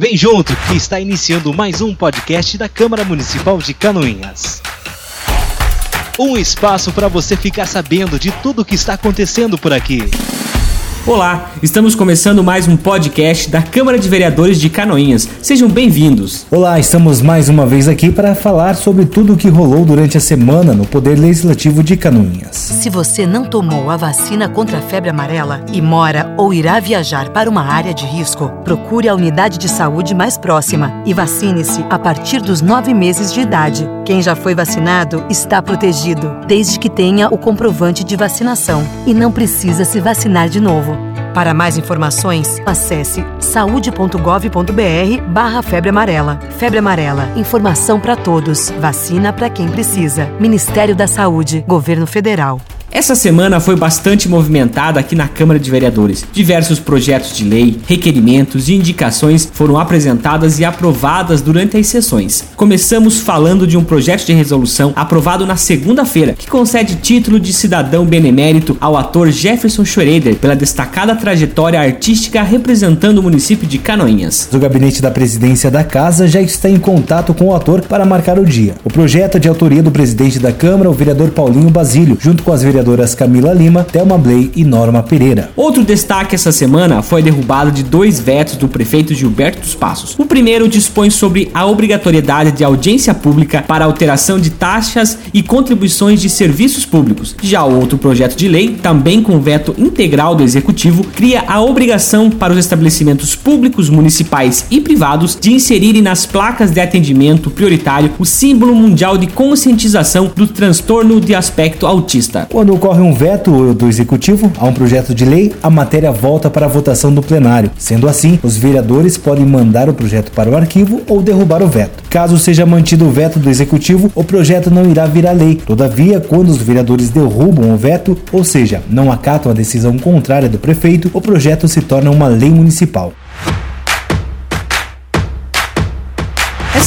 Vem junto que está iniciando mais um podcast da Câmara Municipal de Canoinhas. Um espaço para você ficar sabendo de tudo o que está acontecendo por aqui. Olá, estamos começando mais um podcast da Câmara de Vereadores de Canoinhas. Sejam bem-vindos. Olá, estamos mais uma vez aqui para falar sobre tudo o que rolou durante a semana no Poder Legislativo de Canoinhas. Se você não tomou a vacina contra a febre amarela e mora ou irá viajar para uma área de risco, procure a unidade de saúde mais próxima e vacine-se a partir dos nove meses de idade. Quem já foi vacinado está protegido, desde que tenha o comprovante de vacinação e não precisa se vacinar de novo. Para mais informações, acesse saude.gov.br barra febre amarela. Febre amarela, informação para todos, vacina para quem precisa. Ministério da Saúde, Governo Federal. Essa semana foi bastante movimentada aqui na Câmara de Vereadores. Diversos projetos de lei, requerimentos e indicações foram apresentadas e aprovadas durante as sessões. Começamos falando de um projeto de resolução aprovado na segunda-feira, que concede título de cidadão benemérito ao ator Jefferson Schroeder pela destacada trajetória artística representando o município de Canoinhas. O gabinete da presidência da casa já está em contato com o ator para marcar o dia. O projeto é de autoria do presidente da Câmara, o vereador Paulinho Basílio, junto com as vereadoras vereadoras Camila Lima, Thelma Bley e Norma Pereira. Outro destaque essa semana foi a derrubada de dois vetos do prefeito Gilberto dos Passos. O primeiro dispõe sobre a obrigatoriedade de audiência pública para alteração de taxas e contribuições de serviços públicos. Já o outro projeto de lei, também com veto integral do executivo, cria a obrigação para os estabelecimentos públicos, municipais e privados de inserirem nas placas de atendimento prioritário o símbolo mundial de conscientização do transtorno de aspecto autista. Quando ocorre um veto do executivo a um projeto de lei, a matéria volta para a votação do plenário. Sendo assim, os vereadores podem mandar o projeto para o arquivo ou derrubar o veto. Caso seja mantido o veto do executivo, o projeto não irá virar lei. Todavia, quando os vereadores derrubam o veto, ou seja, não acatam a decisão contrária do prefeito, o projeto se torna uma lei municipal.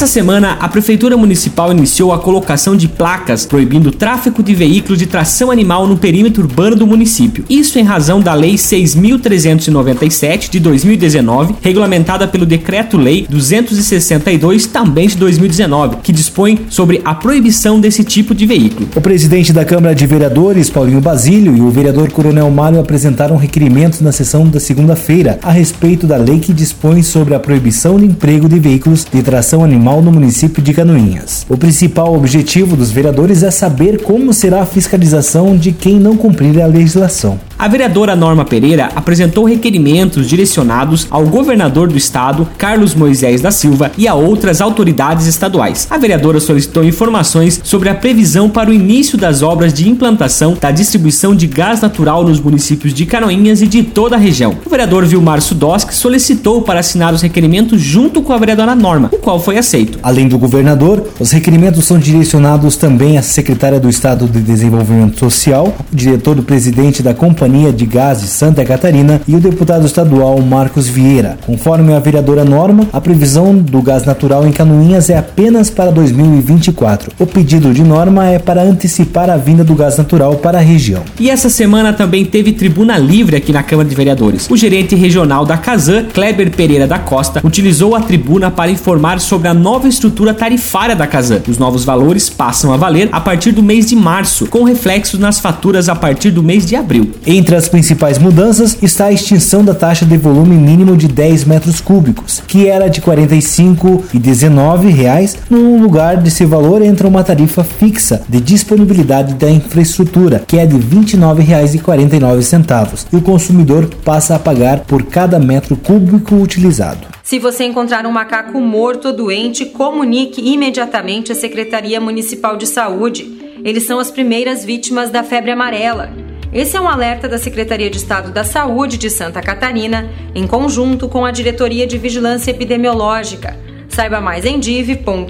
Essa semana, a Prefeitura Municipal iniciou a colocação de placas proibindo o tráfego de veículos de tração animal no perímetro urbano do município. Isso em razão da Lei 6.397 de 2019, regulamentada pelo Decreto-Lei 262, também de 2019, que dispõe sobre a proibição desse tipo de veículo. O presidente da Câmara de Vereadores, Paulinho Basílio, e o vereador Coronel Mário apresentaram requerimentos na sessão da segunda-feira a respeito da lei que dispõe sobre a proibição de emprego de veículos de tração animal no município de Canoinhas. O principal objetivo dos vereadores é saber como será a fiscalização de quem não cumprir a legislação. A vereadora Norma Pereira apresentou requerimentos direcionados ao governador do estado, Carlos Moisés da Silva, e a outras autoridades estaduais. A vereadora solicitou informações sobre a previsão para o início das obras de implantação da distribuição de gás natural nos municípios de Canoinhas e de toda a região. O vereador Vilmar Sudoski solicitou para assinar os requerimentos junto com a vereadora Norma, o qual foi aceito. Além do governador, os requerimentos são direcionados também à secretária do Estado de Desenvolvimento Social, o diretor do presidente da Companhia de Gás de Santa Catarina e o deputado estadual Marcos Vieira. Conforme a vereadora Norma, a previsão do gás natural em Canoinhas é apenas para 2024. O pedido de Norma é para antecipar a vinda do gás natural para a região. E essa semana também teve tribuna livre aqui na Câmara de Vereadores. O gerente regional da Casan, Kleber Pereira da Costa, utilizou a tribuna para informar sobre a nova estrutura tarifária da Casan. Os novos valores passam a valer a partir do mês de março, com reflexos nas faturas a partir do mês de abril. Entre as principais mudanças está a extinção da taxa de volume mínimo de 10 metros cúbicos, que era de R$ 45 e 19 reais. No lugar desse valor entra uma tarifa fixa de disponibilidade da infraestrutura, que é de R$ 29,49 e o consumidor passa a pagar por cada metro cúbico utilizado. Se você encontrar um macaco morto ou doente, comunique imediatamente à Secretaria Municipal de Saúde. Eles são as primeiras vítimas da febre amarela. Esse é um alerta da Secretaria de Estado da Saúde de Santa Catarina, em conjunto com a Diretoria de Vigilância Epidemiológica. Saiba mais em div.sc.gov.br.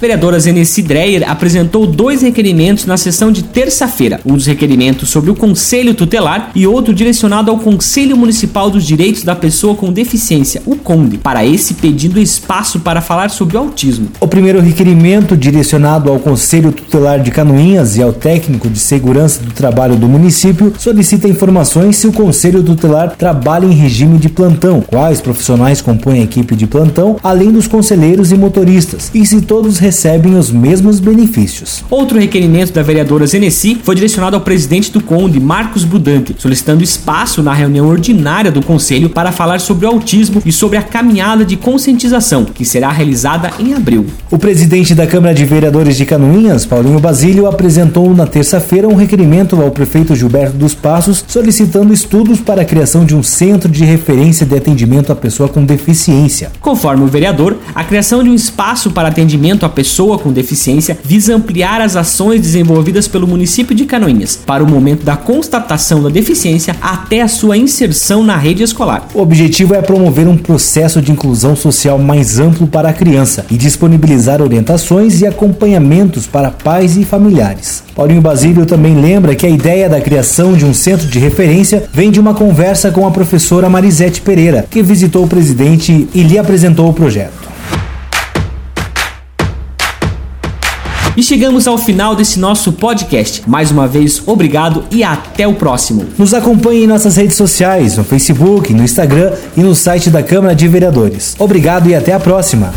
Vereadora Zenesi Dreyer apresentou dois requerimentos na sessão de terça-feira. Um dos requerimentos sobre o Conselho Tutelar e outro direcionado ao Conselho Municipal dos Direitos da Pessoa com Deficiência, o CONDE, para esse pedindo espaço para falar sobre o autismo. O primeiro requerimento, direcionado ao Conselho Tutelar de Canoinhas e ao técnico de segurança do trabalho do município, solicita informações se o Conselho Tutelar trabalha em regime de plantão, quais profissionais compõem a equipe de plantão, além dos conselheiros e motoristas, e se todos recebem os mesmos benefícios. Outro requerimento da vereadora Zenesi foi direcionado ao presidente do Conde, Marcos Budante, solicitando espaço na reunião ordinária do Conselho para falar sobre o autismo e sobre a caminhada de conscientização, que será realizada em abril. O presidente da Câmara de Vereadores de Canoinhas, Paulinho Basílio, apresentou na terça-feira um requerimento ao prefeito Gilberto dos Passos solicitando estudos para a criação de um centro de referência de atendimento à pessoa com deficiência. Conforme o vereador, a criação de um espaço para atendimento à pessoa com deficiência visa ampliar as ações desenvolvidas pelo município de Canoinhas para o momento da constatação da deficiência até a sua inserção na rede escolar. O objetivo é promover um processo de inclusão social mais amplo para a criança e disponibilizar orientações e acompanhamentos para pais e familiares. Paulinho Basílio também lembra que a ideia da criação de um centro de referência vem de uma conversa com a professora Marisete Pereira, que visitou o presidente e lhe apresentou o projeto. E chegamos ao final desse nosso podcast. Mais uma vez, obrigado e até o próximo. Nos acompanhe em nossas redes sociais, no Facebook, no Instagram e no site da Câmara de Vereadores. Obrigado e até a próxima.